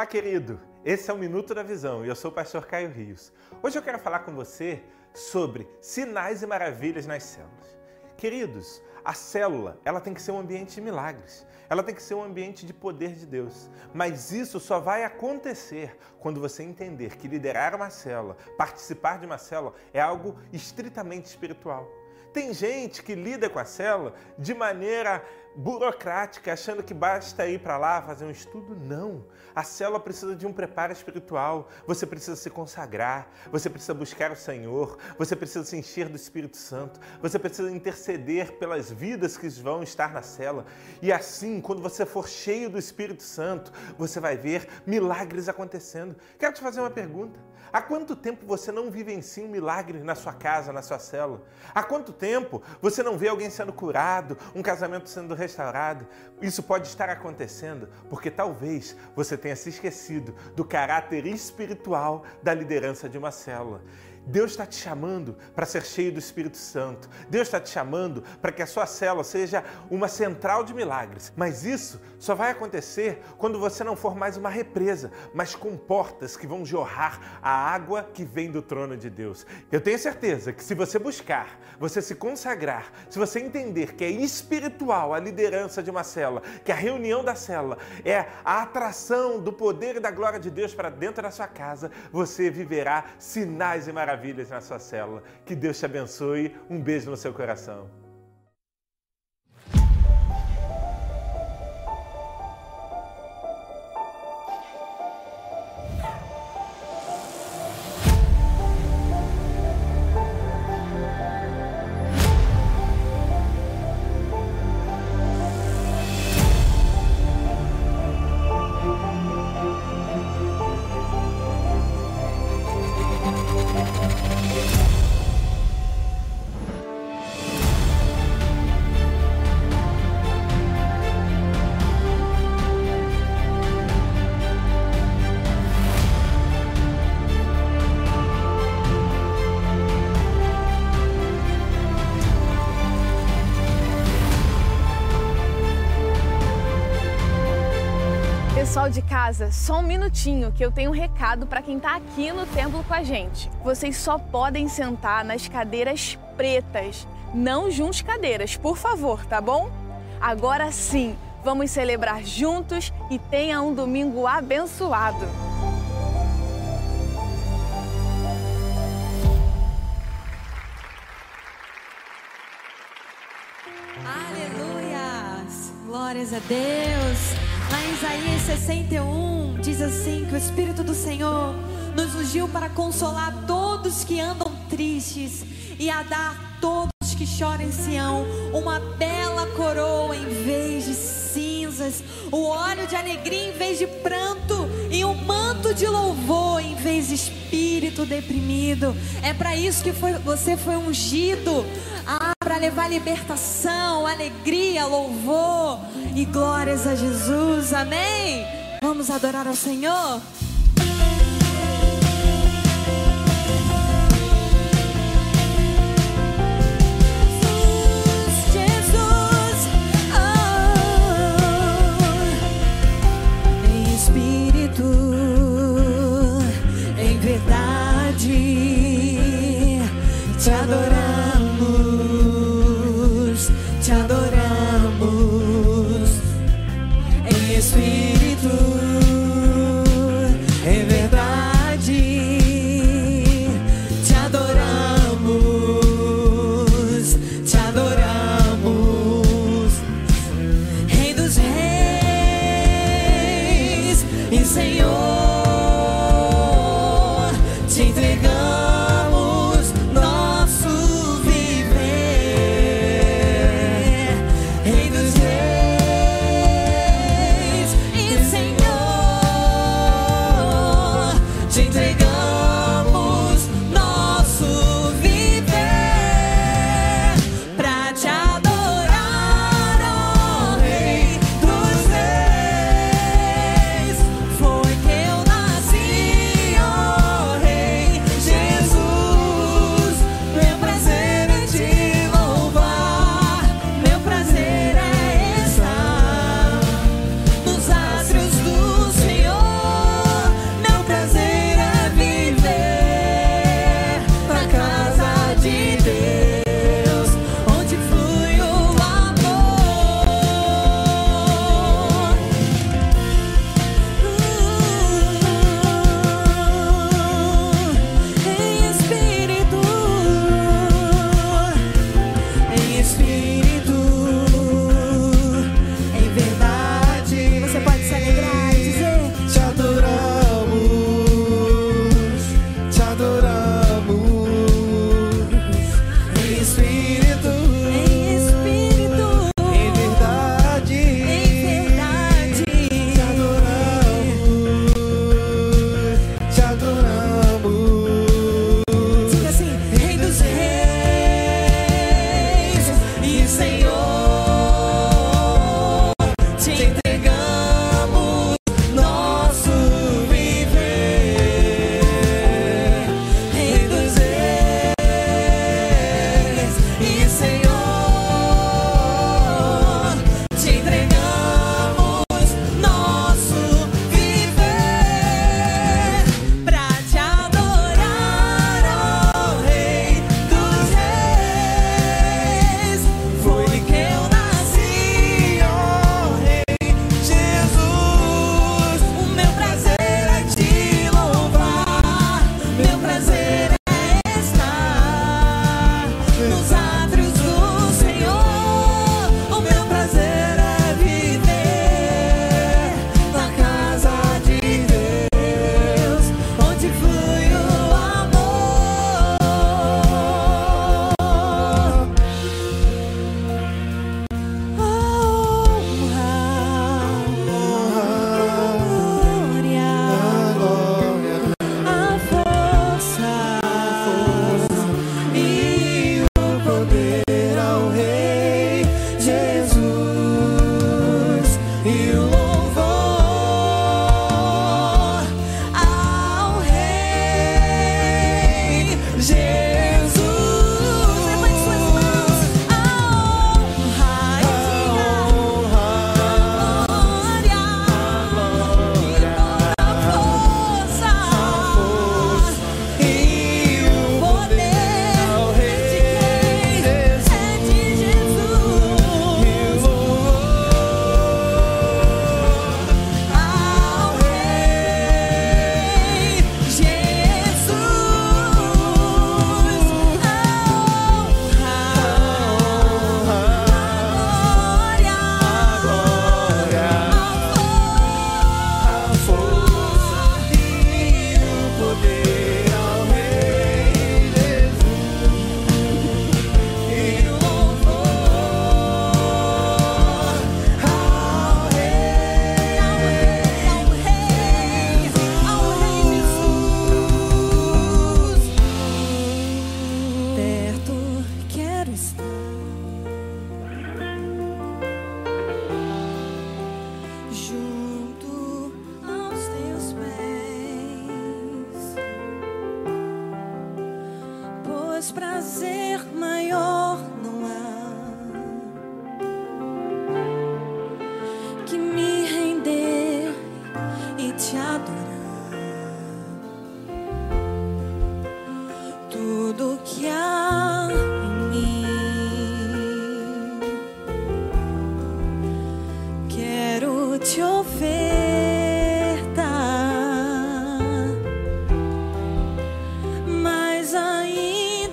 Olá, querido! Esse é o Minuto da Visão e eu sou o pastor Caio Rios. Hoje eu quero falar com você sobre sinais e maravilhas nas células. Queridos, a célula, ela tem que ser um ambiente de milagres. Ela tem que ser um ambiente de poder de Deus. Mas isso só vai acontecer quando você entender que liderar uma célula, participar de uma célula é algo estritamente espiritual. Tem gente que lida com a célula de maneira burocrática, achando que basta ir para lá fazer um estudo. Não. A célula precisa de um preparo espiritual. Você precisa se consagrar, você precisa buscar o Senhor, você precisa se encher do Espírito Santo, você precisa interceder pelas vidas que vão estar na célula. E assim, quando você for cheio do Espírito Santo, você vai ver milagres acontecendo. Quero te fazer uma pergunta. Há quanto tempo você não vivencia um milagre na sua casa, na sua célula? Há quanto tempo você não vê alguém sendo curado, um casamento sendo restaurado? Isso pode estar acontecendo porque talvez você tenha se esquecido do caráter espiritual da liderança de uma célula. Deus está te chamando para ser cheio do Espírito Santo. Deus está te chamando para que a sua célula seja uma central de milagres. Mas isso só vai acontecer quando você não for mais uma represa, mas com portas que vão jorrar a água que vem do trono de Deus. Eu tenho certeza que se você buscar, você se consagrar, se você entender que é espiritual a liderança de uma célula, que a reunião da célula é a atração do poder e da glória de Deus para dentro da sua casa, você viverá sinais e maravilhas na sua célula. Que Deus te abençoe. Um beijo no seu coração. Casa, só um minutinho que eu tenho um recado para quem está aqui no templo com a gente. Vocês só podem sentar nas cadeiras pretas. Não junte cadeiras, por favor, tá bom? Agora sim, vamos celebrar juntos e tenha um domingo abençoado. Aleluias! Glórias a Deus! Lá em Isaías 61 diz assim que o Espírito do Senhor nos ungiu para consolar todos que andam tristes e a dar todos que choram em Sião uma bela coroa em vez de cinzas, o óleo de alegria em vez de pranto e um manto de louvor em vez de espírito deprimido. É para isso que foi, você foi ungido. Ah, para levar libertação, alegria, louvor e glórias a Jesus. Amém? Vamos adorar ao Senhor?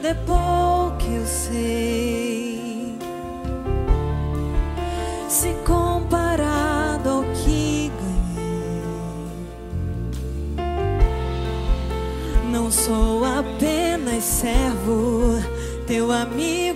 é pouco, eu sei. Se comparado ao que ganhei, não sou apenas servo, teu amigo.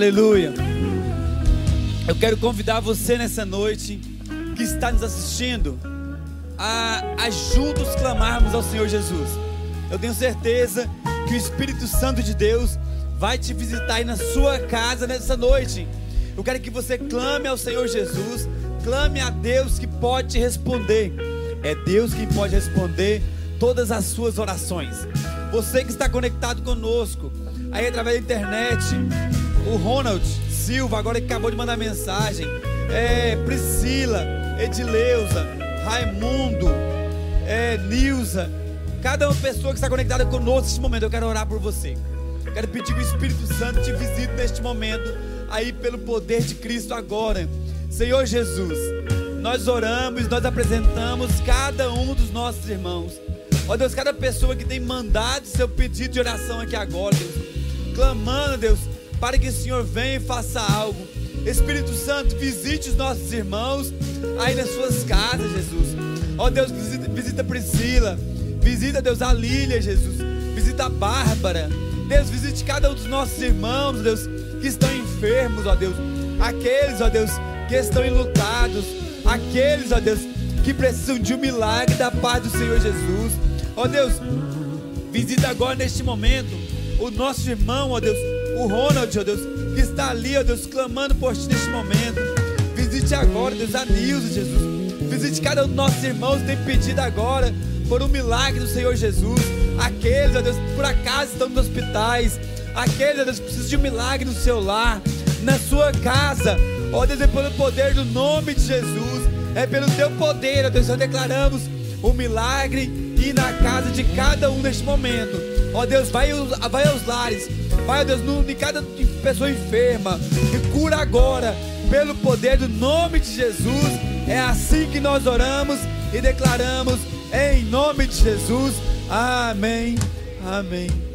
Aleluia. Eu quero convidar você nessa noite que está nos assistindo a, a juntos clamarmos ao Senhor Jesus. Eu tenho certeza que o Espírito Santo de Deus vai te visitar aí na sua casa nessa noite. Eu quero que você clame ao Senhor Jesus, clame a Deus que pode te responder. É Deus quem pode responder todas as suas orações. Você que está conectado conosco, aí através da internet, o Ronald Silva, agora que acabou de mandar mensagem, é, Priscila, Edileuza, Raimundo, é, Nilza, cada uma pessoa que está conectada conosco neste momento, eu quero orar por você. Eu quero pedir que o Espírito Santo te visite neste momento, aí pelo poder de Cristo agora. Senhor Jesus, nós oramos, nós apresentamos cada um dos nossos irmãos. Ó Deus, cada pessoa que tem mandado seu pedido de oração aqui agora, Deus, clamando, Deus, para que o Senhor venha e faça algo. Espírito Santo, visite os nossos irmãos aí nas suas casas, Jesus. Ó Deus, visita, visita Priscila, visita, Deus, a Lília, Jesus, visita a Bárbara. Deus, visite cada um dos nossos irmãos, Deus, que estão enfermos, ó Deus. Aqueles, ó Deus, que estão enlutados. Aqueles, ó Deus, que precisam de um milagre da paz do Senhor Jesus. Ó Deus, visita agora neste momento o nosso irmão, ó Deus, o Ronald, ó Deus, que está ali, ó Deus, clamando por ti neste momento. Visite agora, Deus, a Nilza, Jesus. Visite cada um dos nossos irmãos que tem pedido agora por um milagre do Senhor Jesus. Aqueles, ó Deus, que por acaso estão nos hospitais. Aqueles, ó Deus, que precisam de um milagre no seu lar, na sua casa. Ó Deus, é pelo poder do nome de Jesus. É pelo teu poder, ó Deus, nós declaramos o milagre e na casa de cada um neste momento. Ó Deus, vai, vai aos lares, vai, ó Deus, no, em cada pessoa enferma, e cura agora, pelo poder do nome de Jesus. É assim que nós oramos e declaramos em nome de Jesus. Amém. Amém. Amém.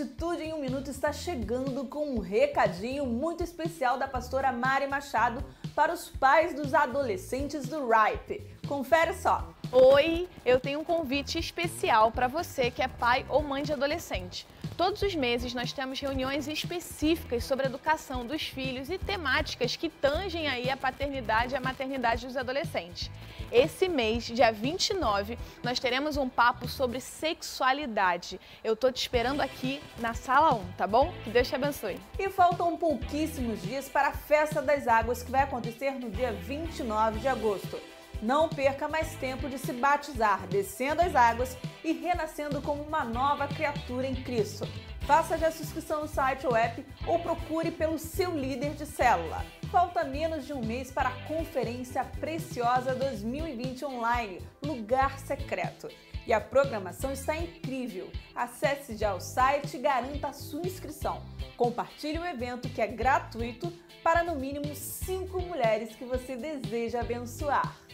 Atitude em um Minuto está chegando com um recadinho muito especial da pastora Mari Machado para os pais dos adolescentes do RIPE. Confere só. Oi, eu tenho um convite especial para você que é pai ou mãe de adolescente. Todos os meses nós temos reuniões específicas sobre a educação dos filhos e temáticas que tangem aí a paternidade e a maternidade dos adolescentes. Esse mês, dia 29, nós teremos um papo sobre sexualidade. Eu tô te esperando aqui na sala 1, tá bom? Que Deus te abençoe. E faltam pouquíssimos dias para a Festa das Águas que vai acontecer no dia 29 de agosto. Não perca mais tempo de se batizar, descendo as águas e renascendo como uma nova criatura em Cristo. Faça já a sua inscrição no site ou app ou procure pelo seu líder de célula. Falta menos de um mês para a Conferência Preciosa 2020 Online, Lugar Secreto. E a programação está incrível. Acesse já o site e garanta a sua inscrição. Compartilhe o evento que é gratuito para no mínimo 5 mulheres que você deseja abençoar.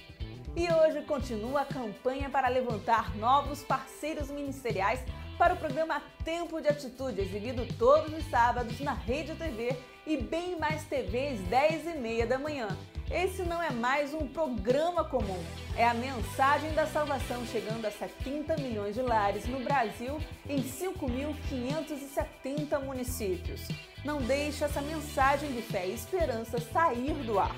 E hoje continua a campanha para levantar novos parceiros ministeriais para o programa Tempo de Atitude, exibido todos os sábados na Rede TV e Bem Mais TV às 10 e meia da manhã. Esse não é mais um programa comum, é a mensagem da salvação chegando a 70 milhões de lares no Brasil em 5.570 municípios. Não deixe essa mensagem de fé e esperança sair do ar.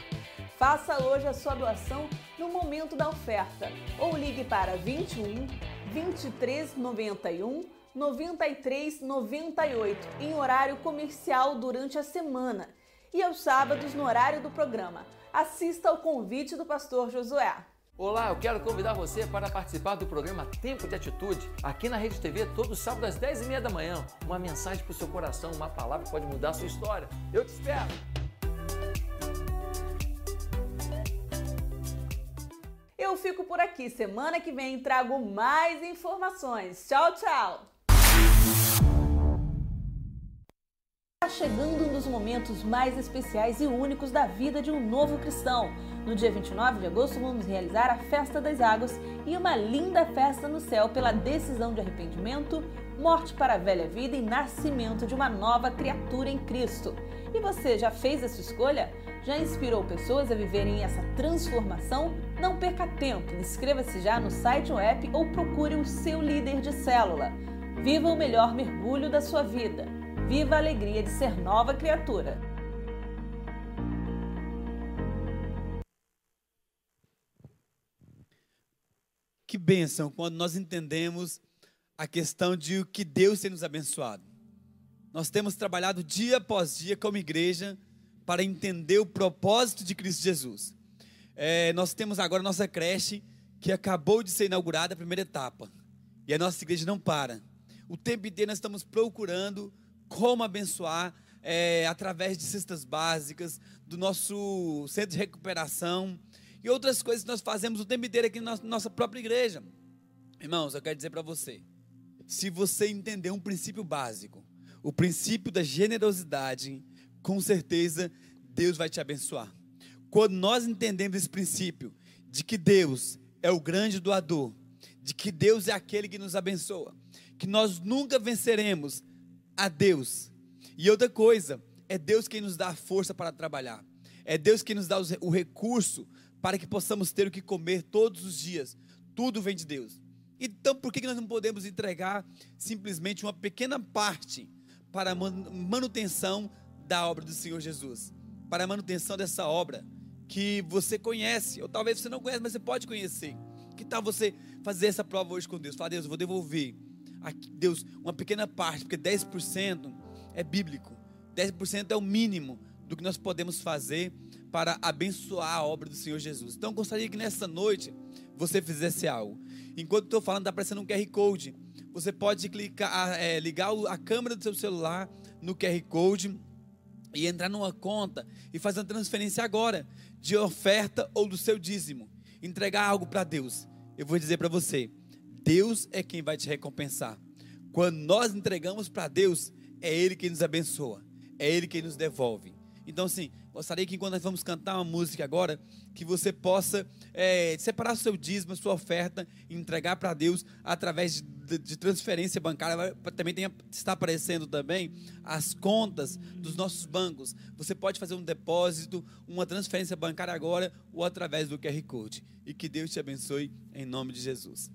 Faça hoje a sua doação no momento da oferta ou ligue para 21 23 91 93 98 em horário comercial durante a semana e aos sábados no horário do programa. Assista ao convite do pastor Josué. Olá, eu quero convidar você para participar do programa Tempo de Atitude, aqui na Rede TV, todo sábado às 10h30 da manhã. Uma mensagem para o seu coração, uma palavra que pode mudar a sua história. Eu te espero! Eu fico por aqui. Semana que vem trago mais informações. Tchau, tchau! Está chegando um dos momentos mais especiais e únicos da vida de um novo cristão. No dia 29 de agosto, vamos realizar a Festa das Águas e uma linda festa no céu pela decisão de arrependimento, morte para a velha vida e nascimento de uma nova criatura em Cristo. E você já fez essa escolha? Já inspirou pessoas a viverem essa transformação? Não perca tempo, inscreva-se já no site ou app ou procure o seu líder de célula. Viva o melhor mergulho da sua vida. Viva a alegria de ser nova criatura. Que bênção quando nós entendemos a questão de o que Deus tem nos abençoado. Nós temos trabalhado dia após dia como igreja para entender o propósito de Cristo Jesus. É, nós temos agora nossa creche que acabou de ser inaugurada a primeira etapa. E a nossa igreja não para. O tempo inteiro nós estamos procurando como abençoar é, através de cestas básicas, do nosso centro de recuperação e outras coisas que nós fazemos o tempo inteiro aqui na nossa própria igreja. Irmãos, eu quero dizer para você: se você entender um princípio básico, o princípio da generosidade, com certeza Deus vai te abençoar. Quando nós entendemos esse princípio de que Deus é o grande doador, de que Deus é aquele que nos abençoa, que nós nunca venceremos a Deus. E outra coisa, é Deus quem nos dá a força para trabalhar. É Deus quem nos dá o recurso para que possamos ter o que comer todos os dias. Tudo vem de Deus. Então, por que nós não podemos entregar simplesmente uma pequena parte para a manutenção da obra do Senhor Jesus? Para a manutenção dessa obra que você conhece, ou talvez você não conhece, mas você pode conhecer. Que tal você fazer essa prova hoje com Deus? Falar, Deus, eu vou devolver aqui, Deus, uma pequena parte, porque 10% é bíblico. 10% é o mínimo do que nós podemos fazer para abençoar a obra do Senhor Jesus. Então, gostaria que nessa noite você fizesse algo. Enquanto estou falando, está aparecendo um QR Code. Você pode clicar, é, ligar a câmera do seu celular no QR Code e entrar numa conta e fazer uma transferência agora de oferta ou do seu dízimo. Entregar algo para Deus. Eu vou dizer para você, Deus é quem vai te recompensar. Quando nós entregamos para Deus, é Ele quem nos abençoa, é Ele quem nos devolve. Então, assim, gostaria que enquanto nós vamos cantar uma música agora, que você possa é, separar o seu dízimo, a sua oferta, e entregar para Deus através de, de, transferência bancária. Também tem, está aparecendo também as contas dos nossos bancos. Você pode fazer um depósito, uma transferência bancária agora ou através do QR Code. E que Deus te abençoe em nome de Jesus.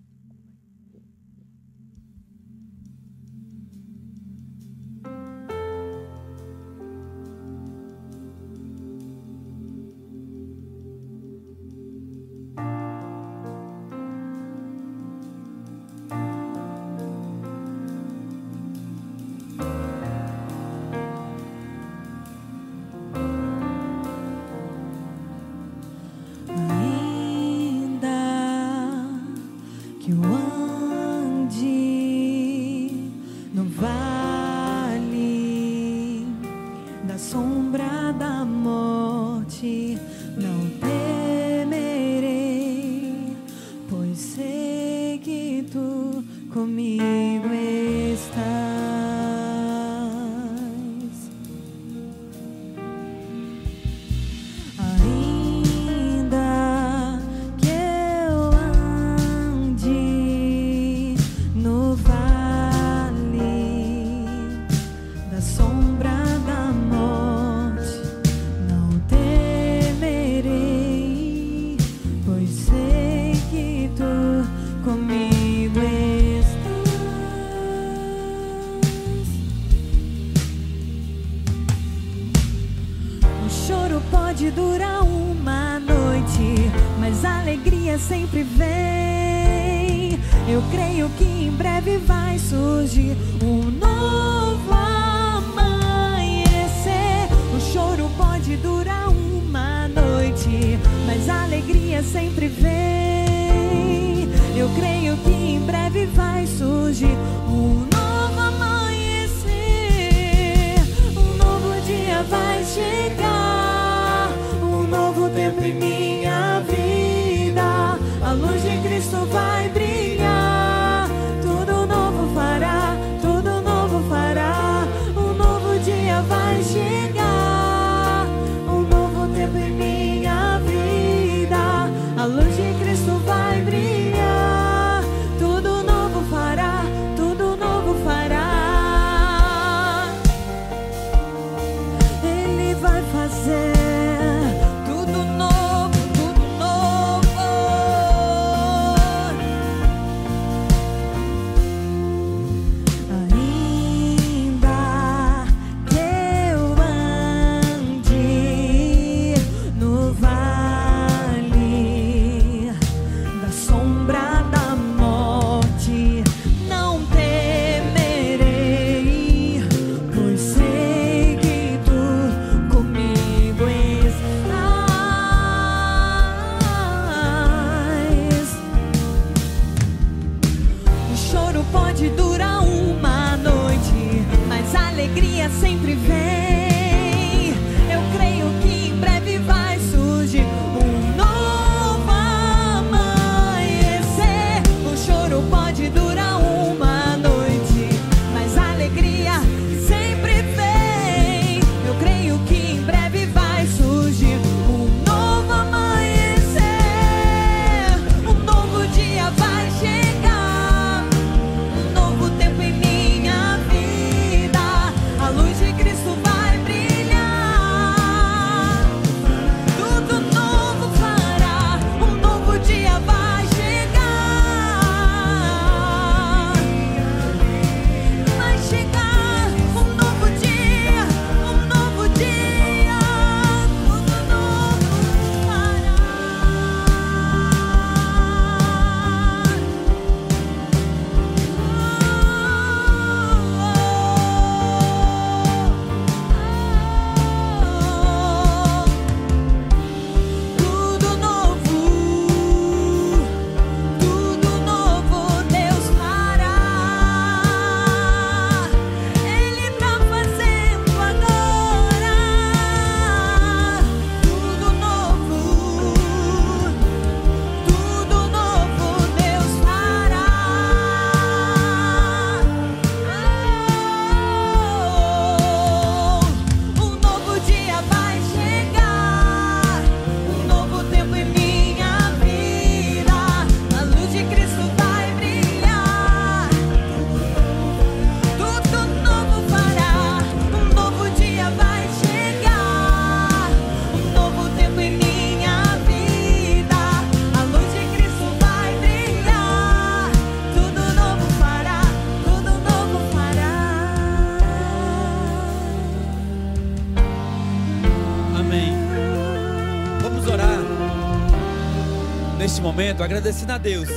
Momento agradecendo a Deus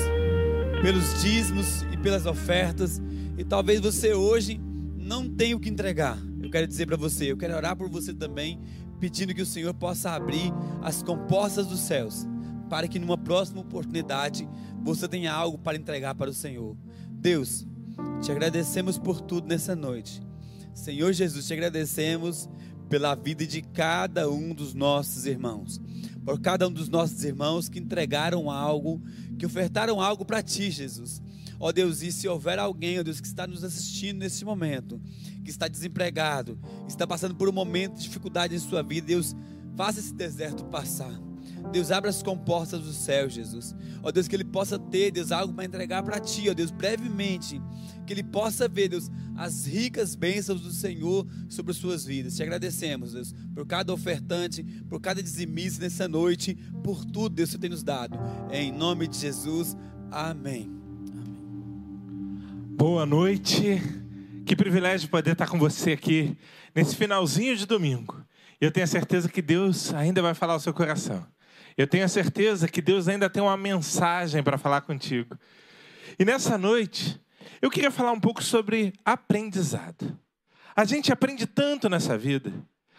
pelos dízimos e pelas ofertas. E talvez você hoje não tenha o que entregar. Eu quero dizer para você, eu quero orar por você também, pedindo que o Senhor possa abrir as compostas dos céus, para que numa próxima oportunidade você tenha algo para entregar para o Senhor. Deus, te agradecemos por tudo nessa noite. Senhor Jesus, te agradecemos pela vida de cada um dos nossos irmãos, por cada um dos nossos irmãos que entregaram algo, que ofertaram algo para ti, Jesus. Ó Deus, e se houver alguém, ó Deus, que está nos assistindo nesse momento, que está desempregado, está passando por um momento de dificuldade em sua vida, Deus, faça esse deserto passar. Deus, abra as compostas do céu, Jesus. Ó Deus, que ele possa ter, Deus, algo para entregar para ti, ó Deus, brevemente. Que ele possa ver, Deus, as ricas bênçãos do Senhor sobre as suas vidas. Te agradecemos, Deus, por cada ofertante, por cada dizimista nessa noite, por tudo, Deus, que tem nos dado. Em nome de Jesus, amém. Boa noite. Que privilégio poder estar com você aqui nesse finalzinho de domingo. Eu tenho a certeza que Deus ainda vai falar ao seu coração. Eu tenho a certeza que Deus ainda tem uma mensagem para falar contigo. E nessa noite, eu queria falar um pouco sobre aprendizado. A gente aprende tanto nessa vida.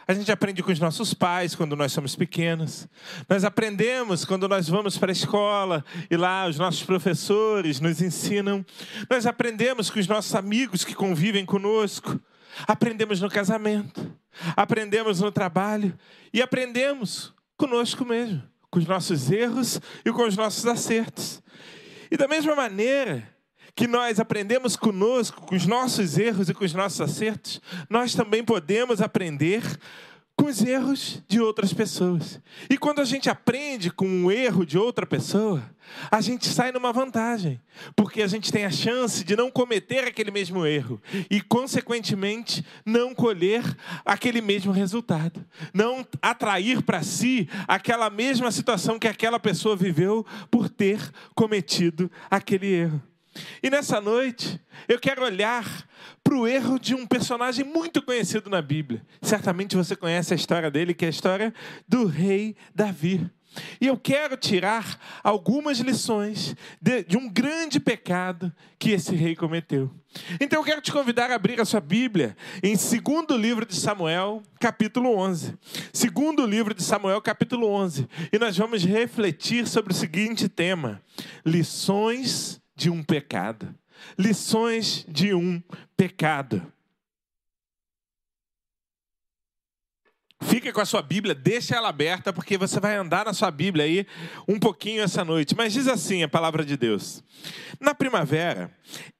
A gente aprende com os nossos pais quando nós somos pequenos. Nós aprendemos quando nós vamos para a escola e lá os nossos professores nos ensinam. Nós aprendemos com os nossos amigos que convivem conosco. Aprendemos no casamento. Aprendemos no trabalho. E aprendemos conosco mesmo, com os nossos erros e com os nossos acertos. E da mesma maneira, que nós aprendemos conosco, com os nossos erros e com os nossos acertos, nós também podemos aprender com os erros de outras pessoas. E quando a gente aprende com um erro de outra pessoa, a gente sai numa vantagem, porque a gente tem a chance de não cometer aquele mesmo erro e, consequentemente, não colher aquele mesmo resultado, não atrair para si aquela mesma situação que aquela pessoa viveu por ter cometido aquele erro. E nessa noite, eu quero olhar para o erro de um personagem muito conhecido na Bíblia. Certamente você conhece a história dele, que é a história do rei Davi. E eu quero tirar algumas lições de, de, um grande pecado que esse rei cometeu. Então eu quero te convidar a abrir a sua Bíblia em segundo livro de Samuel, capítulo 11. Segundo livro de Samuel, capítulo 11. E nós vamos refletir sobre o seguinte tema: lições de um pecado. Lições de um pecado. Fica com a sua Bíblia, deixa ela aberta, porque você vai andar na sua Bíblia aí um pouquinho essa noite. Mas diz assim a palavra de Deus: Na primavera,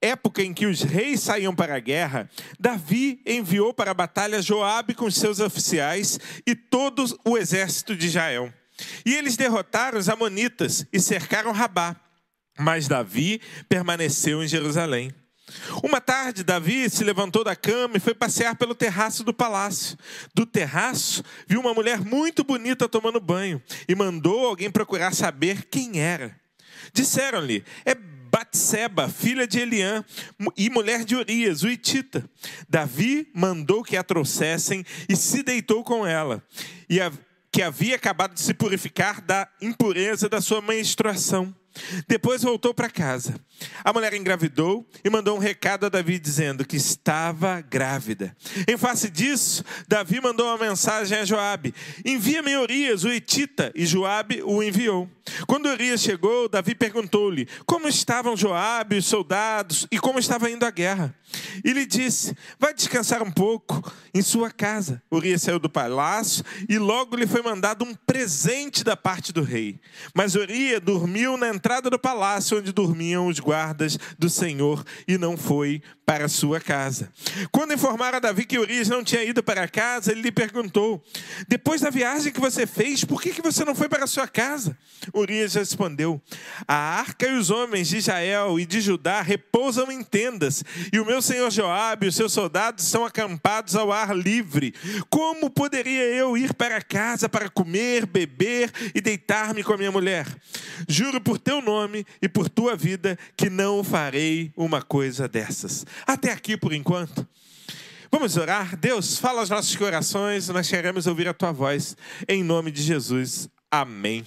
época em que os reis saíam para a guerra, Davi enviou para a batalha Joabe com seus oficiais e todo o exército de Israel. E eles derrotaram os amonitas e cercaram Rabá. Mas Davi permaneceu em Jerusalém. Uma tarde, Davi se levantou da cama e foi passear pelo terraço do palácio. Do terraço, viu uma mulher muito bonita tomando banho e mandou alguém procurar saber quem era. Disseram-lhe: É Batseba, filha de Eliã e mulher de Urias, o Itita. Davi mandou que a trouxessem e se deitou com ela. E a, que havia acabado de se purificar da impureza da sua menstruação. Depois voltou para casa. A mulher engravidou e mandou um recado a Davi dizendo que estava grávida. Em face disso, Davi mandou uma mensagem a Joabe: Envia-me Urias, o Etita, e Joabe o enviou. Quando Urias chegou, Davi perguntou-lhe como estavam Joabe, os soldados e como estava indo a guerra. E lhe disse: Vai descansar um pouco em sua casa. Urias saiu do palácio e logo lhe foi mandado um presente da parte do rei. Mas Urias dormiu na entrada do palácio onde dormiam os guardas do Senhor e não foi para sua casa. Quando informaram a Davi que Urias não tinha ido para casa, ele lhe perguntou: Depois da viagem que você fez, por que, que você não foi para sua casa? Urias respondeu: A arca e os homens de Israel e de Judá repousam em tendas, e o meu senhor Joabe e os seus soldados estão acampados ao ar livre. Como poderia eu ir para casa para comer, beber e deitar-me com a minha mulher? Juro por teu nome e por tua vida que não farei uma coisa dessas. Até aqui por enquanto. Vamos orar? Deus, fala aos nossos corações, nós queremos ouvir a tua voz. Em nome de Jesus. Amém.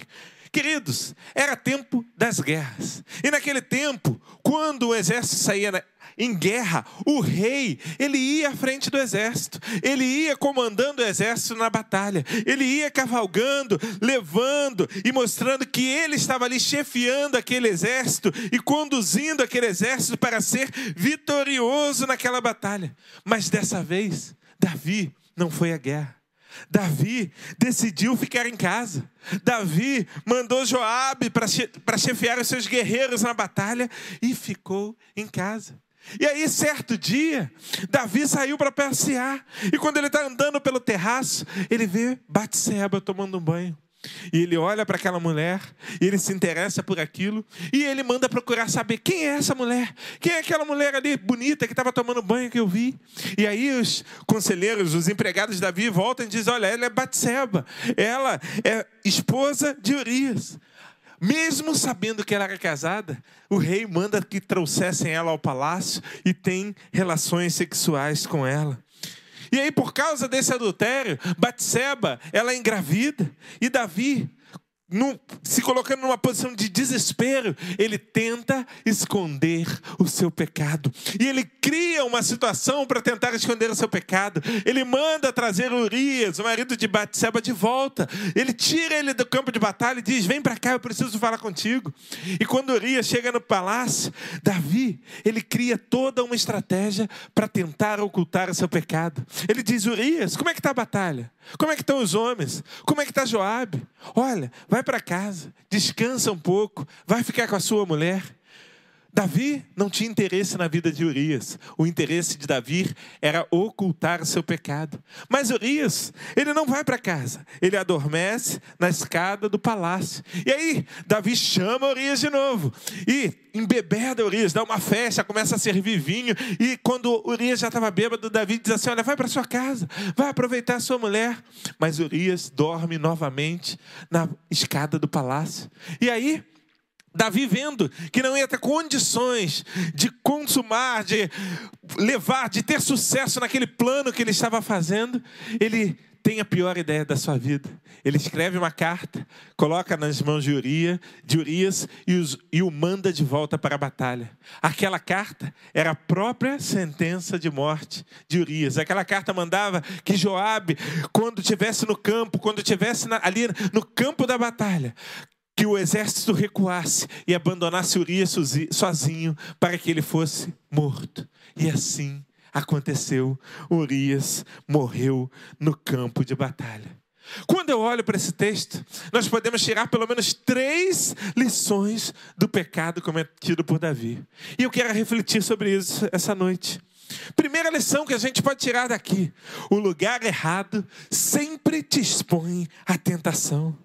Queridos, era tempo das guerras. E naquele tempo, quando o exército saía em guerra, o rei, ele ia à frente do exército, ele ia comandando o exército na batalha, ele ia cavalgando, levando e mostrando que ele estava ali chefiando aquele exército e conduzindo aquele exército para ser vitorioso naquela batalha. Mas dessa vez, Davi não foi à guerra. Davi decidiu ficar em casa. Davi mandou Joabe para chefiar os seus guerreiros na batalha e ficou em casa. E aí, certo dia, Davi saiu para passear. E quando ele está andando pelo terraço, ele vê Batseba tomando um banho. E ele olha para aquela mulher, e ele se interessa por aquilo, e ele manda procurar saber quem é essa mulher, quem é aquela mulher ali bonita que estava tomando banho que eu vi. E aí os conselheiros, os empregados de Davi voltam e dizem: Olha, ela é Batseba, ela é esposa de Urias. Mesmo sabendo que ela era casada, o rei manda que trouxessem ela ao palácio e tem relações sexuais com ela. E aí, por causa desse adultério, Batseba, ela é engravida. E Davi se colocando numa posição de desespero, ele tenta esconder o seu pecado. E ele cria uma situação para tentar esconder o seu pecado. Ele manda trazer Urias, o marido de Batseba, de volta. Ele tira ele do campo de batalha e diz: Vem para cá, eu preciso falar contigo. E quando Urias chega no palácio, Davi, ele cria toda uma estratégia para tentar ocultar o seu pecado. Ele diz: Urias, como é que está a batalha? Como é que estão os homens? Como é que está Joabe? Olha, vai para casa, descansa um pouco, vai ficar com a sua mulher. Davi não tinha interesse na vida de Urias. O interesse de Davi era ocultar seu pecado. Mas Urias, ele não vai para casa. Ele adormece na escada do palácio. E aí, Davi chama Urias de novo. E embebeda Urias, dá uma festa, começa a servir vinho. E quando Urias já estava bêbado, Davi diz assim: Olha, vai para sua casa, vai aproveitar a sua mulher. Mas Urias dorme novamente na escada do palácio. E aí, Davi vendo que não ia ter condições de consumar, de levar, de ter sucesso naquele plano que ele estava fazendo, ele tem a pior ideia da sua vida. Ele escreve uma carta, coloca nas mãos de, Urias, de Urias e, os, e o manda de volta para a batalha. Aquela carta era a própria sentença de morte de Urias. Aquela carta mandava que Joabe, quando estivesse no campo, quando estivesse ali no campo da batalha, que o exército recuasse e abandonasse Urias sozinho para que ele fosse morto. E assim aconteceu. Urias morreu no campo de batalha. Quando eu olho para esse texto, nós podemos tirar pelo menos três lições do pecado cometido por Davi. E eu quero refletir sobre isso essa noite. Primeira lição que a gente pode tirar daqui: o lugar errado sempre te expõe à tentação.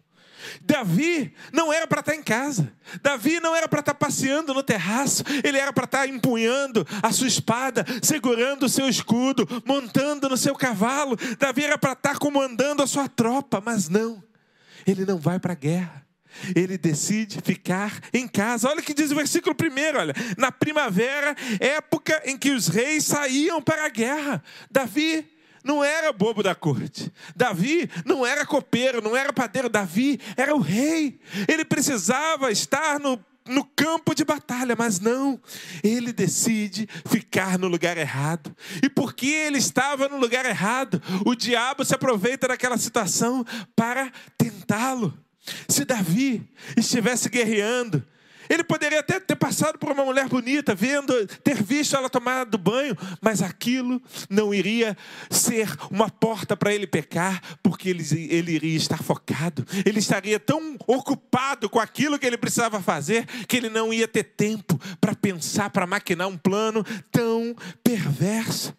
Davi não era para estar em casa. Davi não era para estar passeando no terraço. Ele era para estar empunhando a sua espada, segurando o seu escudo, montando no seu cavalo. Davi era para estar comandando a sua tropa, mas não. Ele não vai para a guerra. Ele decide ficar em casa. Olha o que diz o versículo primeiro, olha. Na primavera, época em que os reis saíam para a guerra. Davi não era bobo da corte. Davi não era copeiro, não era padeiro. Davi era o rei. Ele precisava estar no no campo de batalha, mas não, ele decide ficar no lugar errado. E porque ele estava no lugar errado, o diabo se aproveita daquela situação para tentá-lo. Se Davi estivesse guerreando, ele poderia até ter passado por uma mulher bonita, vendo, ter visto ela tomar do banho, mas aquilo não iria ser uma porta para ele pecar, porque ele, ele iria estar focado. Ele estaria tão ocupado com aquilo que ele precisava fazer, que ele não ia ter tempo para pensar, para maquinar um plano tão perverso.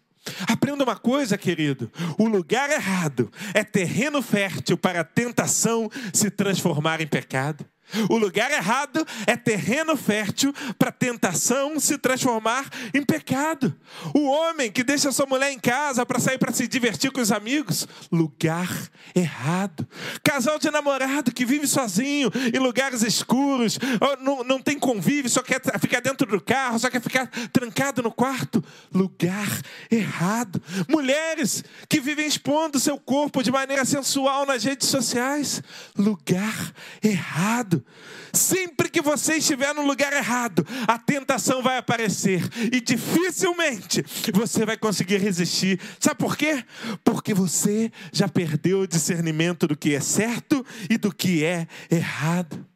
Aprenda uma coisa, querido: o lugar errado é terreno fértil para a tentação se transformar em pecado. O lugar errado é terreno fértil para tentação se transformar em pecado. O homem que deixa sua mulher em casa para sair para se divertir com os amigos, lugar errado. Casal de namorado que vive sozinho em lugares escuros, não, não tem convívio, só quer ficar dentro do carro, só quer ficar trancado no quarto, lugar errado. Mulheres que vivem expondo seu corpo de maneira sensual nas redes sociais, lugar errado errado. Sempre que você estiver no lugar errado, a tentação vai aparecer e dificilmente você vai conseguir resistir. Sabe por quê? Porque você já perdeu o discernimento do que é certo e do que é errado.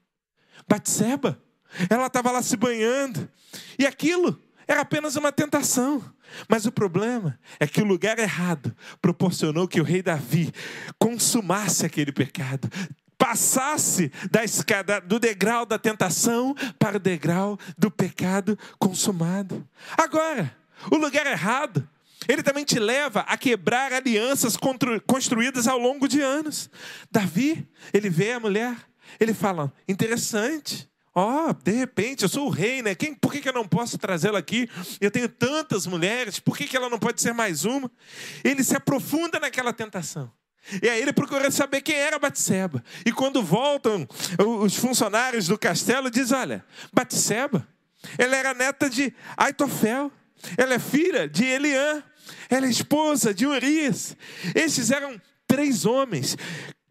Batseba, ela estava lá se banhando e aquilo era apenas uma tentação. Mas o problema é que o lugar errado proporcionou que o rei Davi consumasse aquele pecado, passasse da escada do degrau da tentação para o degrau do pecado consumado. Agora, o lugar errado ele também te leva a quebrar alianças construídas ao longo de anos. Davi, ele vê a mulher, ele fala: interessante, Ó, oh, de repente, eu sou o rei, né? Quem, por que, que eu não posso trazê-la aqui? Eu tenho tantas mulheres, por que, que ela não pode ser mais uma? Ele se aprofunda naquela tentação. E aí ele procura saber quem era Batseba. E quando voltam os funcionários do castelo, diz: olha, Batseba, ela era neta de Aitofel, ela é filha de Eliã, ela é esposa de Urias. Esses eram três homens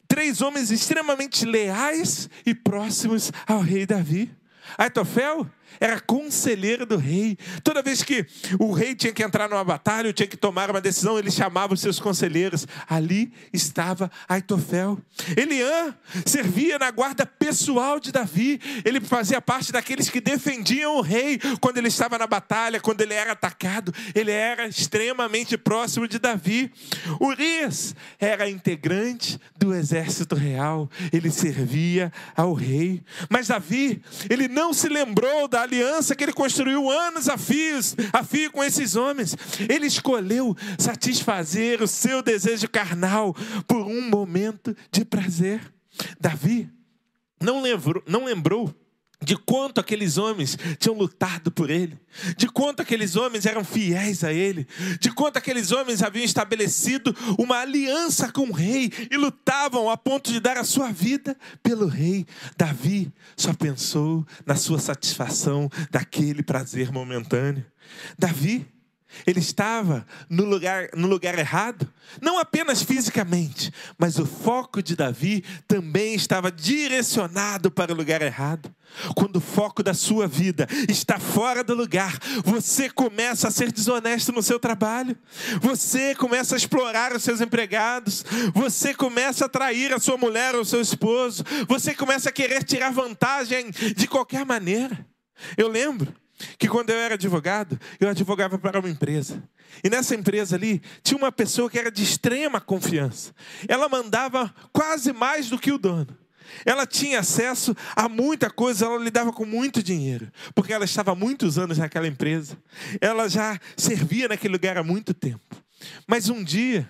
três homens extremamente leais e próximos ao rei Davi. Aitofel era conselheiro do rei. Toda vez que o rei tinha que entrar numa batalha, tinha que tomar uma decisão, ele chamava os seus conselheiros. Ali estava Aitofel. Eliã servia na guarda pessoal de Davi. Ele fazia parte daqueles que defendiam o rei quando ele estava na batalha, quando ele era atacado. Ele era extremamente próximo de Davi. Urias era integrante do exército real. Ele servia ao rei. Mas Davi, ele não se lembrou da aliança que ele construiu anos a fios, a fio com esses homens. Ele escolheu satisfazer o seu desejo carnal por um momento de prazer. Davi não lembrou, não lembrou de quanto aqueles homens tinham lutado por ele, de quanto aqueles homens eram fiéis a ele, de quanto aqueles homens haviam estabelecido uma aliança com o rei e lutavam a ponto de dar a sua vida pelo rei. Davi só pensou na sua satisfação daquele prazer momentâneo. Davi ele estava no lugar, no lugar errado, não apenas fisicamente, mas o foco de Davi também estava direcionado para o lugar errado. Quando o foco da sua vida está fora do lugar, você começa a ser desonesto no seu trabalho, você começa a explorar os seus empregados, você começa a trair a sua mulher ou seu esposo, você começa a querer tirar vantagem de qualquer maneira. Eu lembro que quando eu era advogado, eu advogava para uma empresa. E nessa empresa ali, tinha uma pessoa que era de extrema confiança. Ela mandava quase mais do que o dono. Ela tinha acesso a muita coisa, ela lidava com muito dinheiro, porque ela estava há muitos anos naquela empresa. Ela já servia naquele lugar há muito tempo. Mas um dia,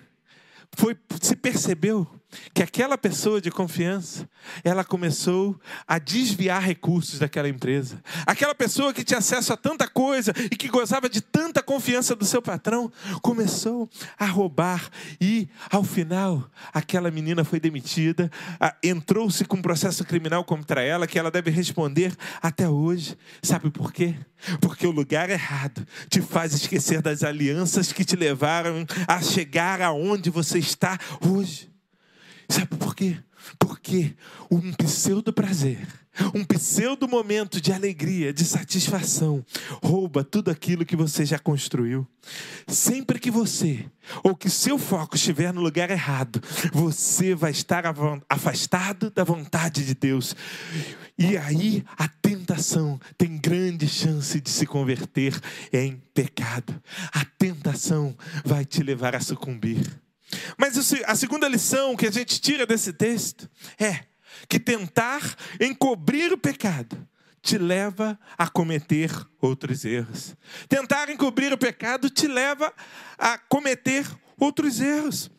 foi, se percebeu que aquela pessoa de confiança, ela começou a desviar recursos daquela empresa. Aquela pessoa que tinha acesso a tanta coisa e que gozava de tanta confiança do seu patrão, começou a roubar e, ao final, aquela menina foi demitida, entrou-se com um processo criminal contra ela que ela deve responder até hoje. Sabe por quê? Porque o lugar errado te faz esquecer das alianças que te levaram a chegar aonde você está hoje. Sabe por quê? Porque um pseudo prazer, um pseudo momento de alegria, de satisfação, rouba tudo aquilo que você já construiu. Sempre que você, ou que seu foco estiver no lugar errado, você vai estar afastado da vontade de Deus. E aí a tentação tem grande chance de se converter em pecado. A tentação vai te levar a sucumbir. Mas a segunda lição que a gente tira desse texto é que tentar encobrir o pecado te leva a cometer outros erros. Tentar encobrir o pecado te leva a cometer outros erros.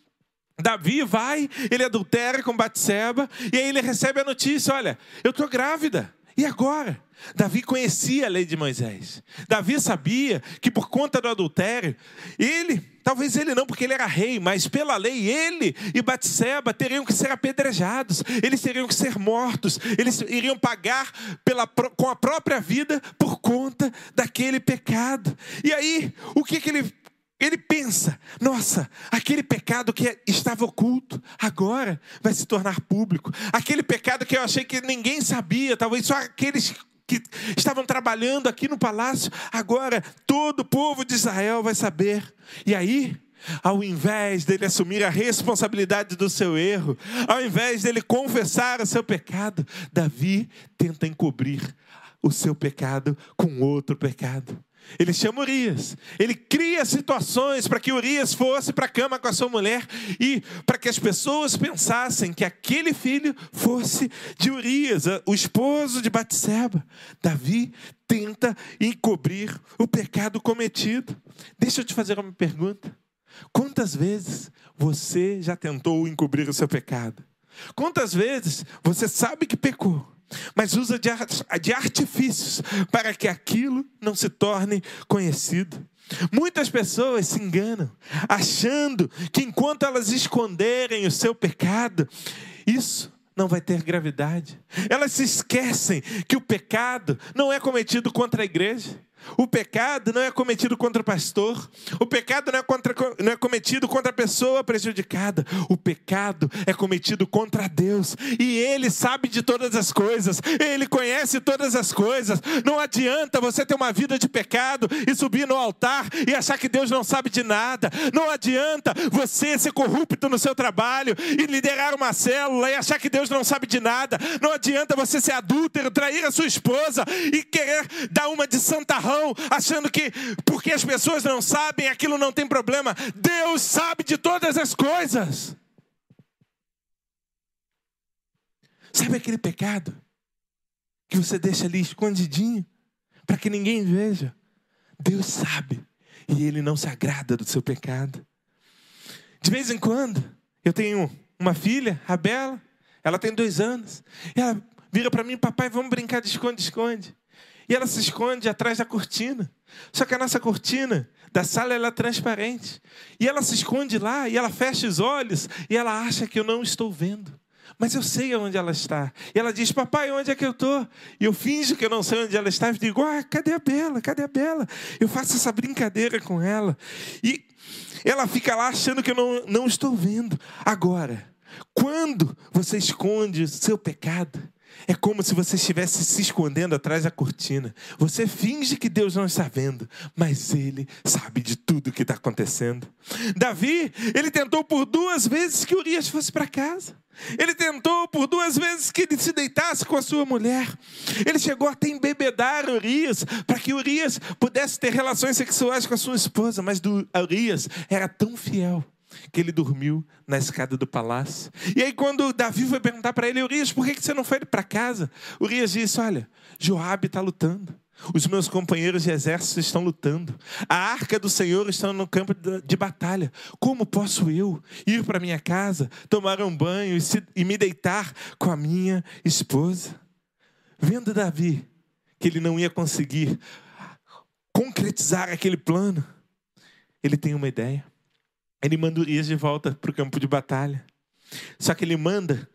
Davi vai, ele adultera com Batseba, e aí ele recebe a notícia: olha, eu estou grávida. E agora? Davi conhecia a lei de Moisés. Davi sabia que por conta do adultério, ele, talvez ele não, porque ele era rei, mas pela lei ele e Batseba teriam que ser apedrejados, eles teriam que ser mortos, eles iriam pagar pela, com a própria vida por conta daquele pecado. E aí, o que, que ele ele pensa: nossa, aquele pecado que estava oculto, agora vai se tornar público. Aquele pecado que eu achei que ninguém sabia, talvez só aqueles que estavam trabalhando aqui no palácio, agora todo o povo de Israel vai saber. E aí, ao invés dele assumir a responsabilidade do seu erro, ao invés dele confessar o seu pecado, Davi tenta encobrir o seu pecado com outro pecado. Ele chama Urias. Ele cria situações para que Urias fosse para a cama com a sua mulher e para que as pessoas pensassem que aquele filho fosse de Urias, o esposo de Batseba. Davi tenta encobrir o pecado cometido. Deixa eu te fazer uma pergunta. Quantas vezes você já tentou encobrir o seu pecado? Quantas vezes você sabe que pecou? Mas usa de artifícios para que aquilo não se torne conhecido. Muitas pessoas se enganam, achando que enquanto elas esconderem o seu pecado, isso não vai ter gravidade. Elas se esquecem que o pecado não é cometido contra a igreja. O pecado não é cometido contra o pastor. O pecado não é, contra, não é cometido contra a pessoa prejudicada. O pecado é cometido contra Deus. E Ele sabe de todas as coisas. Ele conhece todas as coisas. Não adianta você ter uma vida de pecado e subir no altar e achar que Deus não sabe de nada. Não adianta você ser corrupto no seu trabalho e liderar uma célula e achar que Deus não sabe de nada. Não adianta você ser adúltero, trair a sua esposa e querer dar uma de Santa achando que porque as pessoas não sabem, aquilo não tem problema. Deus sabe de todas as coisas. Sabe aquele pecado que você deixa ali escondidinho para que ninguém veja? Deus sabe e Ele não se agrada do seu pecado. De vez em quando, eu tenho uma filha, a Bela, ela tem dois anos, ela vira para mim, papai, vamos brincar de esconde-esconde. E ela se esconde atrás da cortina. Só que a nossa cortina da sala ela é transparente. E ela se esconde lá e ela fecha os olhos e ela acha que eu não estou vendo. Mas eu sei onde ela está. E ela diz: Papai, onde é que eu estou? E eu finjo que eu não sei onde ela está. E digo: Ah, cadê a Bela? Cadê a Bela? Eu faço essa brincadeira com ela. E ela fica lá achando que eu não, não estou vendo. Agora, quando você esconde o seu pecado, é como se você estivesse se escondendo atrás da cortina. Você finge que Deus não está vendo, mas Ele sabe de tudo o que está acontecendo. Davi, ele tentou por duas vezes que Urias fosse para casa. Ele tentou por duas vezes que ele se deitasse com a sua mulher. Ele chegou até embebedar Urias para que Urias pudesse ter relações sexuais com a sua esposa, mas Urias era tão fiel que ele dormiu na escada do palácio. E aí, quando Davi foi perguntar para ele, Urias, por que você não foi para casa? Urias disse: Olha, Joabe está lutando. Os meus companheiros de exército estão lutando. A arca do Senhor está no campo de batalha. Como posso eu ir para minha casa, tomar um banho e, se, e me deitar com a minha esposa? Vendo Davi que ele não ia conseguir concretizar aquele plano, ele tem uma ideia. Ele manda Urias de volta para o campo de batalha. Só que ele manda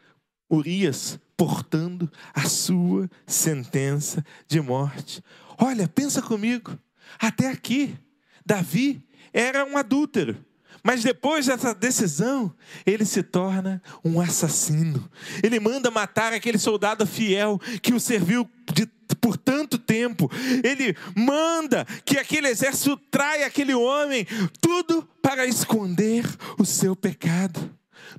Urias portando a sua sentença de morte. Olha, pensa comigo. Até aqui, Davi era um adúltero. Mas depois dessa decisão, ele se torna um assassino. Ele manda matar aquele soldado fiel que o serviu de, por tanto tempo. Ele manda que aquele exército traia aquele homem, tudo para esconder o seu pecado.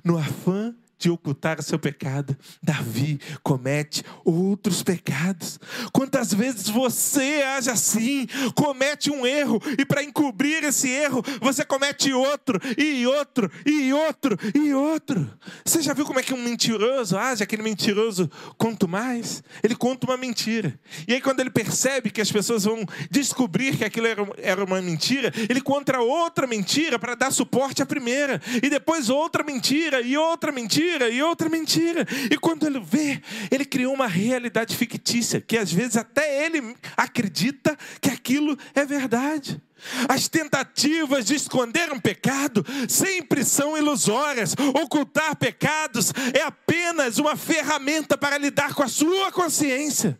No afã de ocultar o seu pecado, Davi comete outros pecados. Quantas vezes você age assim, comete um erro e para encobrir esse erro, você comete outro e outro e outro e outro. Você já viu como é que um mentiroso age? Aquele mentiroso quanto mais, ele conta uma mentira. E aí quando ele percebe que as pessoas vão descobrir que aquilo era uma mentira, ele conta outra mentira para dar suporte à primeira e depois outra mentira e outra mentira mentira e outra mentira. E quando ele vê, ele criou uma realidade fictícia, que às vezes até ele acredita que aquilo é verdade. As tentativas de esconder um pecado sempre são ilusórias. Ocultar pecados é apenas uma ferramenta para lidar com a sua consciência.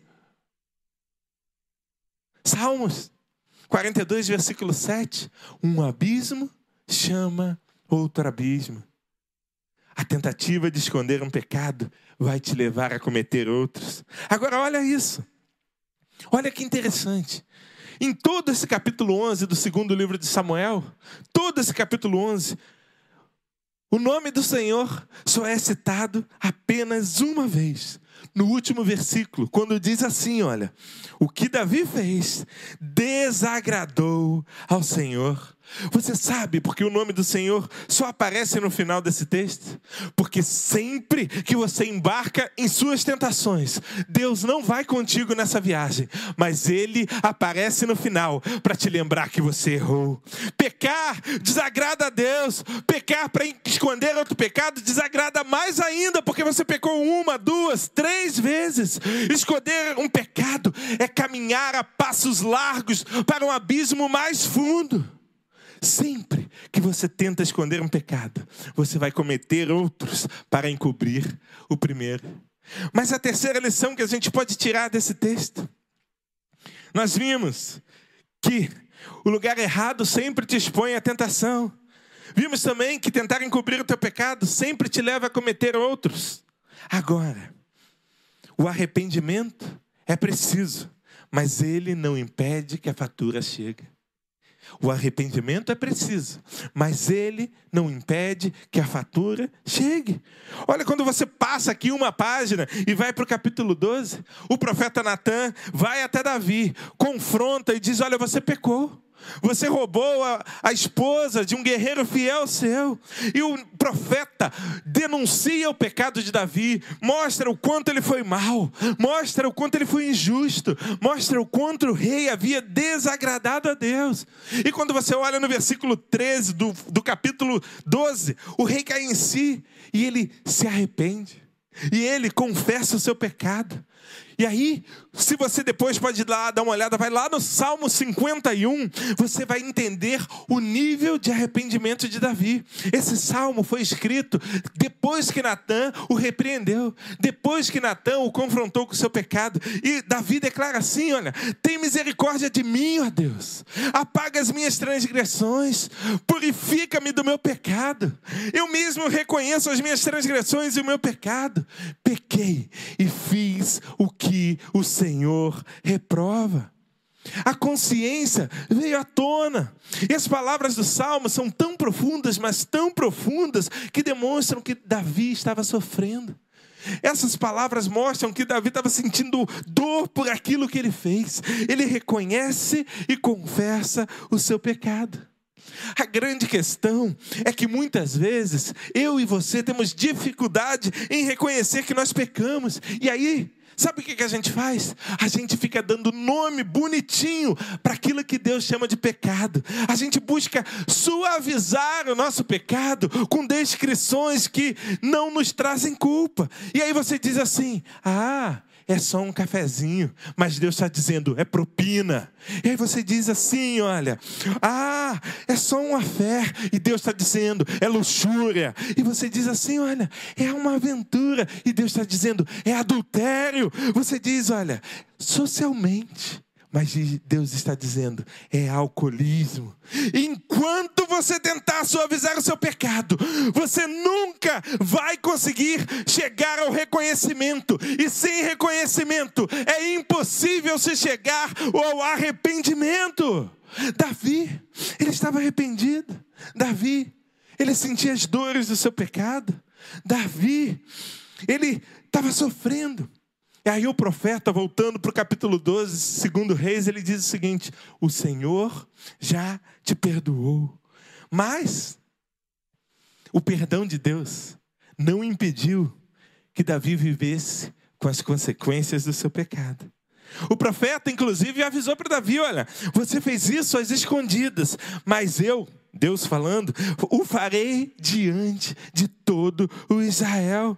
Salmos 42, versículo 7. Um abismo chama outro abismo. A tentativa de esconder um pecado vai te levar a cometer outros. Agora, olha isso. Olha que interessante. Em todo esse capítulo 11 do segundo livro de Samuel, todo esse capítulo 11, o nome do Senhor só é citado apenas uma vez no último versículo, quando diz assim: olha, o que Davi fez desagradou ao Senhor. Você sabe porque o nome do Senhor só aparece no final desse texto? Porque sempre que você embarca em suas tentações, Deus não vai contigo nessa viagem, mas Ele aparece no final para te lembrar que você errou. Pecar desagrada a Deus, pecar para esconder outro pecado desagrada mais ainda, porque você pecou uma, duas, três vezes. Esconder um pecado é caminhar a passos largos para um abismo mais fundo. Sempre que você tenta esconder um pecado, você vai cometer outros para encobrir o primeiro. Mas a terceira lição que a gente pode tirar desse texto, nós vimos que o lugar errado sempre te expõe à tentação. Vimos também que tentar encobrir o teu pecado sempre te leva a cometer outros. Agora, o arrependimento é preciso, mas ele não impede que a fatura chegue. O arrependimento é preciso, mas ele não impede que a fatura chegue. Olha, quando você passa aqui uma página e vai para o capítulo 12, o profeta Natan vai até Davi, confronta e diz: Olha, você pecou. Você roubou a, a, esposa de um guerreiro fiel seu. E o profeta denuncia o pecado de Davi, mostra o quanto ele foi mal, mostra o quanto ele foi injusto, mostra o quanto o rei havia desagradado a Deus. E quando você olha no versículo 13 do, do capítulo 12, o rei cai em si e ele se arrepende. E ele confessa o seu pecado. E aí, se você depois pode lá dar uma olhada, vai lá no Salmo 51, você vai entender o nível de arrependimento de Davi. Esse salmo foi escrito depois que Natan o repreendeu, depois que Natan o confrontou com o seu pecado. E Davi declara assim: Olha, tem misericórdia de mim, ó Deus, apaga as minhas transgressões, purifica-me do meu pecado. Eu mesmo reconheço as minhas transgressões e o meu pecado. Pequei e fiz o que o Senhor reprova. A consciência veio à tona. E as palavras do salmo são tão profundas, mas tão profundas, que demonstram que Davi estava sofrendo. Essas palavras mostram que Davi estava sentindo dor por aquilo que ele fez. Ele reconhece e confessa o seu pecado. A grande questão é que muitas vezes eu e você temos dificuldade em reconhecer que nós pecamos. E aí, Sabe o que a gente faz? A gente fica dando nome bonitinho para aquilo que Deus chama de pecado. A gente busca suavizar o nosso pecado com descrições que não nos trazem culpa. E aí você diz assim: ah, é só um cafezinho, mas Deus está dizendo, é propina. E aí você diz assim: olha, ah, é só uma fé, e Deus está dizendo, é luxúria. E você diz assim: olha, é uma aventura, e Deus está dizendo, é adultério. Você diz: olha, socialmente mas Deus está dizendo, é alcoolismo. Enquanto você tentar suavizar o seu pecado, você nunca vai conseguir chegar ao reconhecimento. E sem reconhecimento é impossível se chegar ao arrependimento. Davi, ele estava arrependido. Davi, ele sentia as dores do seu pecado. Davi, ele estava sofrendo. E aí o profeta, voltando para o capítulo 12, segundo Reis, ele diz o seguinte: o Senhor já te perdoou. Mas o perdão de Deus não impediu que Davi vivesse com as consequências do seu pecado. O profeta, inclusive, avisou para Davi: olha, você fez isso às escondidas, mas eu, Deus falando, o farei diante de todo o Israel.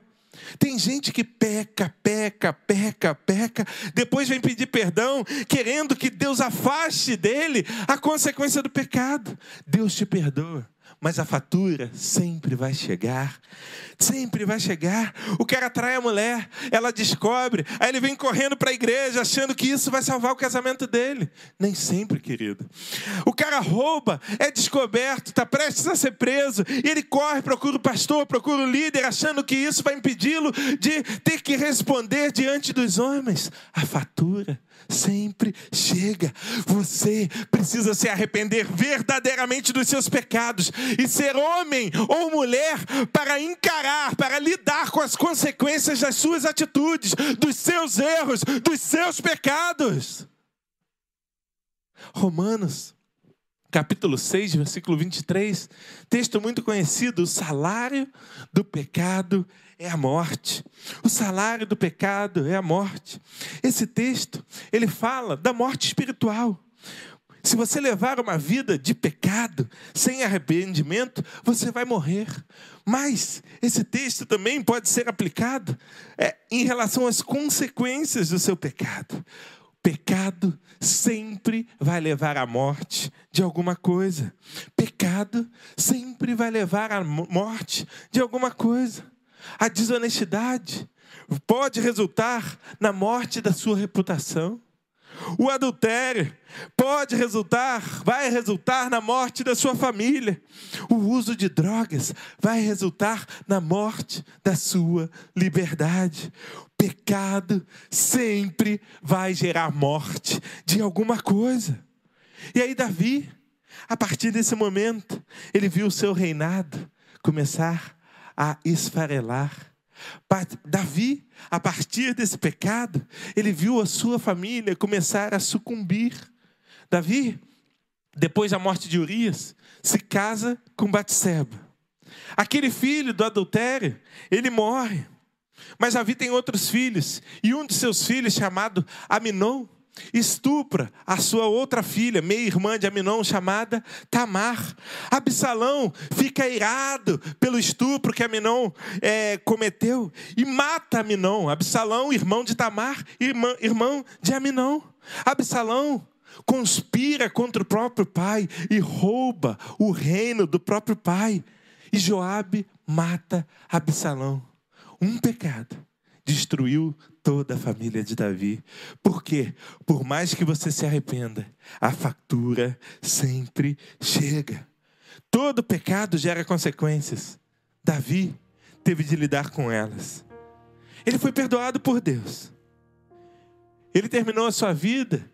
Tem gente que peca, peca, peca, peca, depois vem pedir perdão, querendo que Deus afaste dele a consequência do pecado. Deus te perdoa, mas a fatura sempre vai chegar. Sempre vai chegar. O cara atrai a mulher, ela descobre, aí ele vem correndo para a igreja achando que isso vai salvar o casamento dele. Nem sempre, querido. O cara rouba, é descoberto, está prestes a ser preso, e ele corre, procura o pastor, procura o líder, achando que isso vai impedi-lo de ter que responder diante dos homens. A fatura sempre chega. Você precisa se arrepender verdadeiramente dos seus pecados e ser homem ou mulher para encarar, para lidar com as consequências das suas atitudes, dos seus erros, dos seus pecados. Romanos capítulo 6, versículo 23, texto muito conhecido: o salário do pecado é a morte. O salário do pecado é a morte. Esse texto, ele fala da morte espiritual. Se você levar uma vida de pecado, sem arrependimento, você vai morrer. Mas esse texto também pode ser aplicado é, em relação às consequências do seu pecado. Pecado sempre vai levar à morte de alguma coisa. Pecado sempre vai levar à morte de alguma coisa. A desonestidade pode resultar na morte da sua reputação. O adultério pode resultar, vai resultar na morte da sua família. O uso de drogas vai resultar na morte da sua liberdade. O pecado sempre vai gerar morte de alguma coisa. E aí, Davi, a partir desse momento, ele viu o seu reinado começar a esfarelar. Davi, a partir desse pecado, ele viu a sua família começar a sucumbir. Davi, depois da morte de Urias, se casa com Batseba. Aquele filho do adultério, ele morre. Mas Davi tem outros filhos, e um de seus filhos, chamado Aminon, estupra a sua outra filha, meia-irmã de Aminon, chamada Tamar. Absalão fica irado pelo estupro que Aminon é, cometeu e mata Aminon. Absalão, irmão de Tamar, irmão, irmão de Aminon. Absalão conspira contra o próprio pai e rouba o reino do próprio pai. E Joabe mata Absalão. Um pecado destruiu toda a família de Davi. Por quê? Por mais que você se arrependa, a factura sempre chega. Todo pecado gera consequências. Davi teve de lidar com elas. Ele foi perdoado por Deus. Ele terminou a sua vida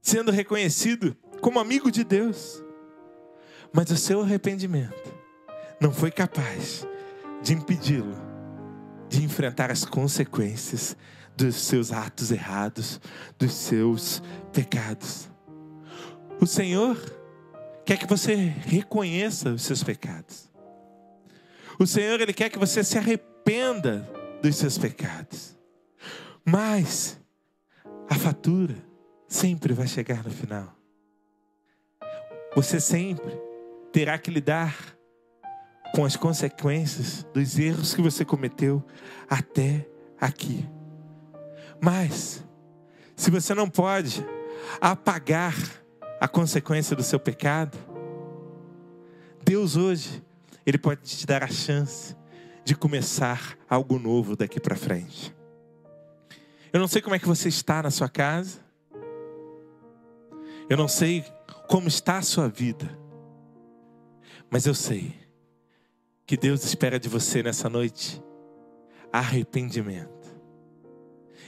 sendo reconhecido como amigo de Deus. Mas o seu arrependimento não foi capaz de impedi-lo de enfrentar as consequências dos seus atos errados, dos seus pecados. O Senhor quer que você reconheça os seus pecados. O Senhor ele quer que você se arrependa dos seus pecados. Mas a fatura sempre vai chegar no final. Você sempre terá que lidar com as consequências dos erros que você cometeu até aqui. Mas, se você não pode apagar a consequência do seu pecado, Deus hoje, Ele pode te dar a chance de começar algo novo daqui para frente. Eu não sei como é que você está na sua casa, eu não sei como está a sua vida, mas eu sei que Deus espera de você nessa noite? Arrependimento.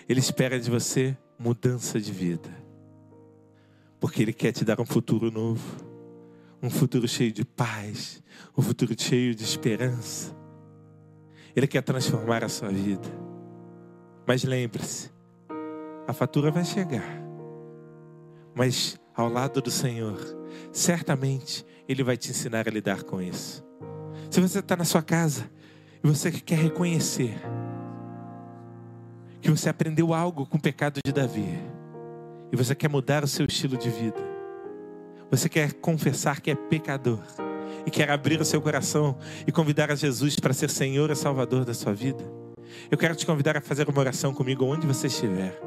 Ele espera de você mudança de vida. Porque Ele quer te dar um futuro novo. Um futuro cheio de paz. Um futuro cheio de esperança. Ele quer transformar a sua vida. Mas lembre-se: a fatura vai chegar. Mas ao lado do Senhor, certamente Ele vai te ensinar a lidar com isso. Se você está na sua casa e você quer reconhecer que você aprendeu algo com o pecado de Davi e você quer mudar o seu estilo de vida, você quer confessar que é pecador e quer abrir o seu coração e convidar a Jesus para ser Senhor e Salvador da sua vida, eu quero te convidar a fazer uma oração comigo onde você estiver.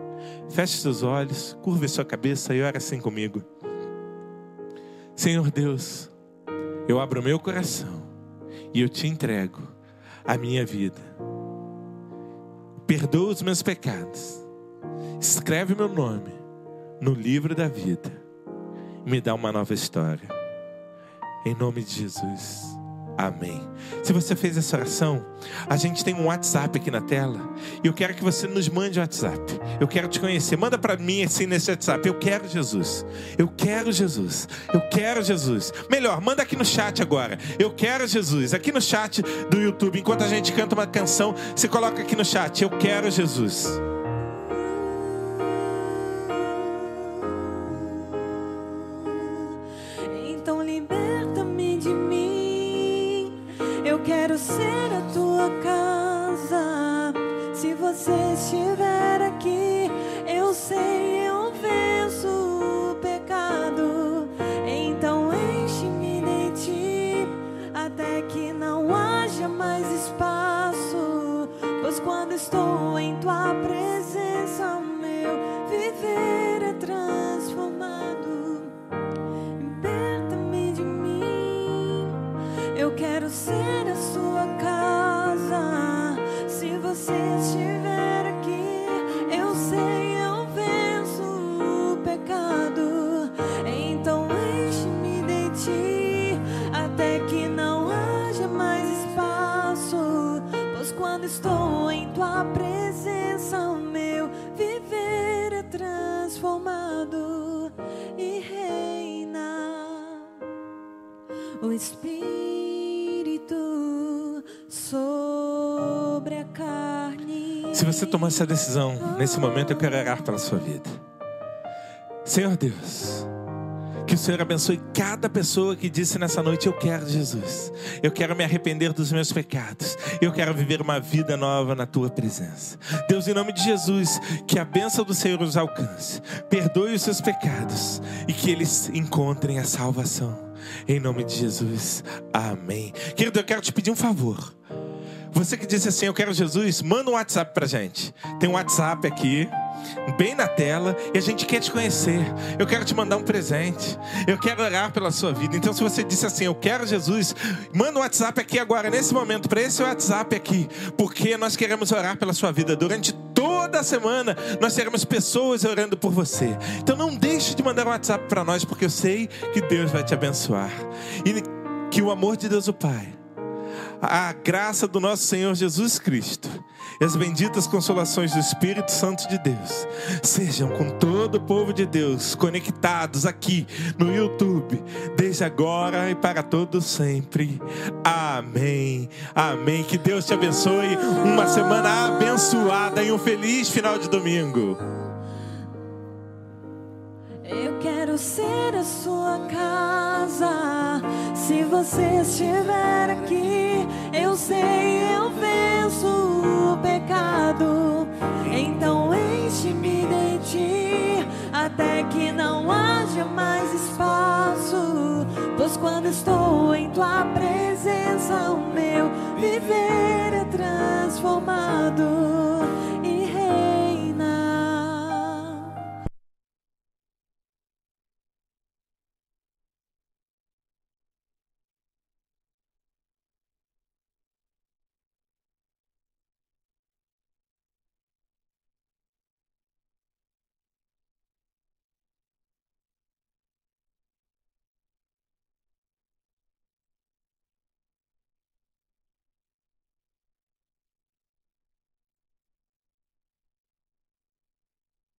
Feche seus olhos, curve sua cabeça e ore assim comigo. Senhor Deus, eu abro meu coração e eu te entrego a minha vida. Perdoa os meus pecados. Escreve meu nome no livro da vida. E me dá uma nova história. Em nome de Jesus. Amém. Se você fez essa oração, a gente tem um WhatsApp aqui na tela. E eu quero que você nos mande o WhatsApp. Eu quero te conhecer. Manda para mim assim nesse WhatsApp. Eu quero Jesus. Eu quero Jesus. Eu quero Jesus. Melhor, manda aqui no chat agora. Eu quero Jesus. Aqui no chat do YouTube, enquanto a gente canta uma canção, você coloca aqui no chat. Eu quero Jesus. Estou em tua presença, Espírito sobre a carne. Se você tomou essa decisão, nesse momento eu quero orar pela sua vida. Senhor Deus, que o Senhor abençoe cada pessoa que disse nessa noite: Eu quero Jesus. Eu quero me arrepender dos meus pecados. Eu quero viver uma vida nova na tua presença. Deus, em nome de Jesus, que a bênção do Senhor os alcance. Perdoe os seus pecados e que eles encontrem a salvação. Em nome de Jesus. Amém. Querido, eu quero te pedir um favor. Você que disse assim, eu quero Jesus, manda um WhatsApp pra gente. Tem um WhatsApp aqui, bem na tela, e a gente quer te conhecer. Eu quero te mandar um presente. Eu quero orar pela sua vida. Então, se você disse assim, eu quero Jesus, manda um WhatsApp aqui agora, nesse momento, para esse WhatsApp aqui, porque nós queremos orar pela sua vida durante toda semana. Nós teremos pessoas orando por você. Então, não deixe de mandar um WhatsApp para nós, porque eu sei que Deus vai te abençoar. E que o amor de Deus, o Pai a graça do nosso Senhor Jesus Cristo e as benditas consolações do Espírito Santo de Deus sejam com todo o povo de Deus conectados aqui no YouTube, desde agora e para todos sempre. Amém. Amém. Que Deus te abençoe. Uma semana abençoada e um feliz final de domingo. Eu quero ser a sua casa. Se você estiver aqui, eu sei eu venço o pecado. Então enche-me de ti até que não haja mais espaço. Pois quando estou em tua presença, o meu viver é transformado.